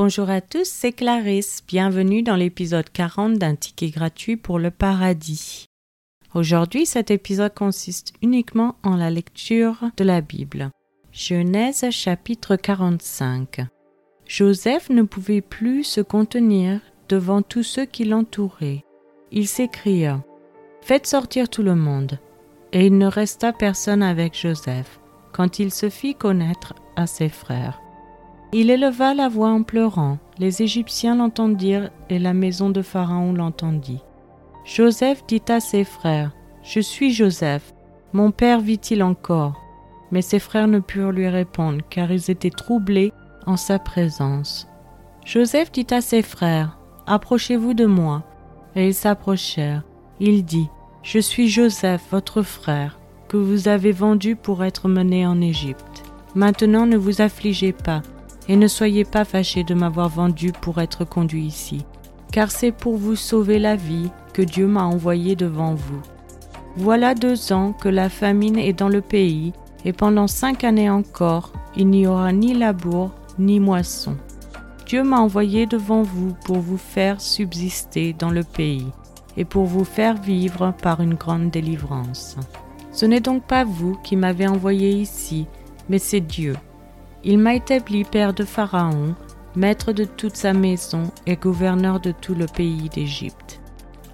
Bonjour à tous, c'est Clarisse. Bienvenue dans l'épisode 40 d'un ticket gratuit pour le paradis. Aujourd'hui, cet épisode consiste uniquement en la lecture de la Bible. Genèse chapitre 45. Joseph ne pouvait plus se contenir devant tous ceux qui l'entouraient. Il s'écria Faites sortir tout le monde. Et il ne resta personne avec Joseph quand il se fit connaître à ses frères. Il éleva la voix en pleurant. Les Égyptiens l'entendirent et la maison de Pharaon l'entendit. Joseph dit à ses frères, Je suis Joseph. Mon père vit-il encore Mais ses frères ne purent lui répondre, car ils étaient troublés en sa présence. Joseph dit à ses frères, Approchez-vous de moi. Et ils s'approchèrent. Il dit, Je suis Joseph, votre frère, que vous avez vendu pour être mené en Égypte. Maintenant ne vous affligez pas, et ne soyez pas fâchés de m'avoir vendu pour être conduit ici, car c'est pour vous sauver la vie que Dieu m'a envoyé devant vous. Voilà deux ans que la famine est dans le pays, et pendant cinq années encore, il n'y aura ni labour ni moisson. Dieu m'a envoyé devant vous pour vous faire subsister dans le pays, et pour vous faire vivre par une grande délivrance. Ce n'est donc pas vous qui m'avez envoyé ici, mais c'est Dieu. Il m'a établi père de Pharaon, maître de toute sa maison et gouverneur de tout le pays d'Égypte.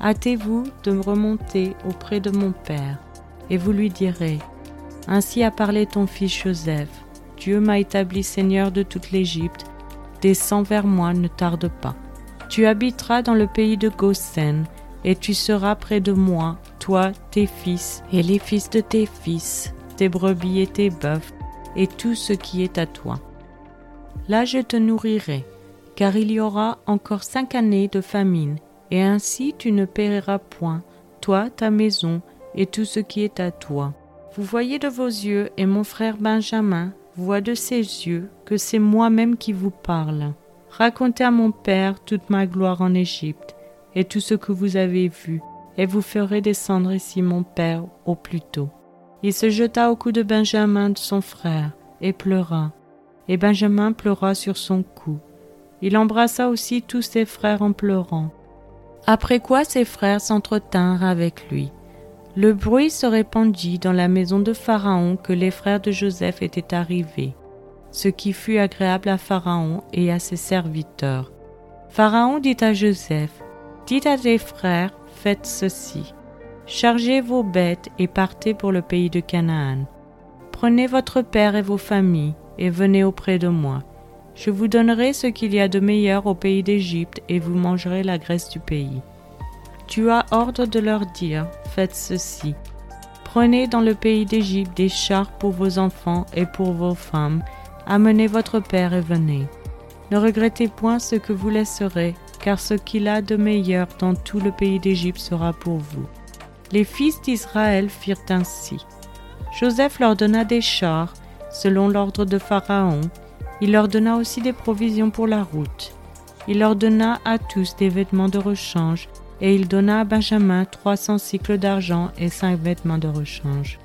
Hâtez-vous de me remonter auprès de mon père, et vous lui direz Ainsi a parlé ton fils Joseph. Dieu m'a établi seigneur de toute l'Égypte. Descends vers moi, ne tarde pas. Tu habiteras dans le pays de Goshen, et tu seras près de moi, toi, tes fils, et les fils de tes fils, tes brebis et tes bœufs, et tout ce qui est à toi. Là je te nourrirai, car il y aura encore cinq années de famine, et ainsi tu ne périras point, toi, ta maison, et tout ce qui est à toi. Vous voyez de vos yeux, et mon frère Benjamin voit de ses yeux que c'est moi-même qui vous parle. Racontez à mon père toute ma gloire en Égypte, et tout ce que vous avez vu, et vous ferez descendre ici mon père au plus tôt. Il se jeta au cou de Benjamin de son frère, et pleura. Et Benjamin pleura sur son cou. Il embrassa aussi tous ses frères en pleurant. Après quoi ses frères s'entretinrent avec lui. Le bruit se répandit dans la maison de Pharaon que les frères de Joseph étaient arrivés, ce qui fut agréable à Pharaon et à ses serviteurs. Pharaon dit à Joseph, Dites à tes frères, faites ceci. Chargez vos bêtes et partez pour le pays de Canaan. Prenez votre père et vos familles et venez auprès de moi. Je vous donnerai ce qu'il y a de meilleur au pays d'Égypte et vous mangerez la graisse du pays. Tu as ordre de leur dire, faites ceci. Prenez dans le pays d'Égypte des chars pour vos enfants et pour vos femmes. Amenez votre père et venez. Ne regrettez point ce que vous laisserez, car ce qu'il a de meilleur dans tout le pays d'Égypte sera pour vous. Les fils d'Israël firent ainsi. Joseph leur donna des chars, selon l'ordre de Pharaon. Il leur donna aussi des provisions pour la route. Il leur donna à tous des vêtements de rechange, et il donna à Benjamin trois cents cycles d'argent et cinq vêtements de rechange.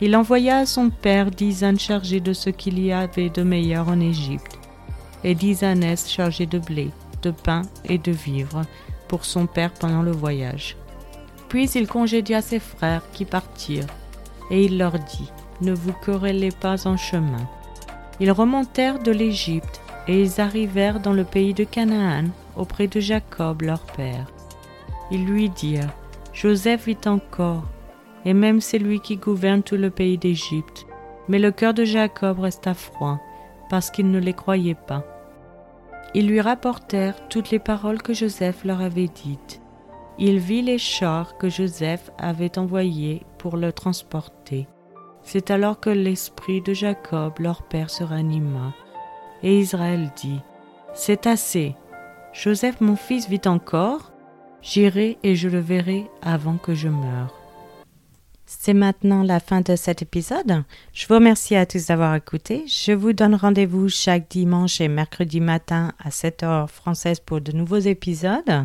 Il envoya à son père dix ânes chargés de ce qu'il y avait de meilleur en Égypte, et dix ânesses chargées de blé de pain et de vivres pour son père pendant le voyage. Puis il congédia ses frères qui partirent, et il leur dit, Ne vous querellez pas en chemin. Ils remontèrent de l'Égypte, et ils arrivèrent dans le pays de Canaan, auprès de Jacob leur père. Ils lui dirent, Joseph vit encore, et même c'est lui qui gouverne tout le pays d'Égypte. Mais le cœur de Jacob resta froid, parce qu'il ne les croyait pas. Ils lui rapportèrent toutes les paroles que Joseph leur avait dites. Il vit les chars que Joseph avait envoyés pour le transporter. C'est alors que l'esprit de Jacob, leur père, se ranima. Et Israël dit, C'est assez. Joseph, mon fils, vit encore? J'irai et je le verrai avant que je meure. C'est maintenant la fin de cet épisode. Je vous remercie à tous d'avoir écouté. Je vous donne rendez-vous chaque dimanche et mercredi matin à 7 heures française pour de nouveaux épisodes.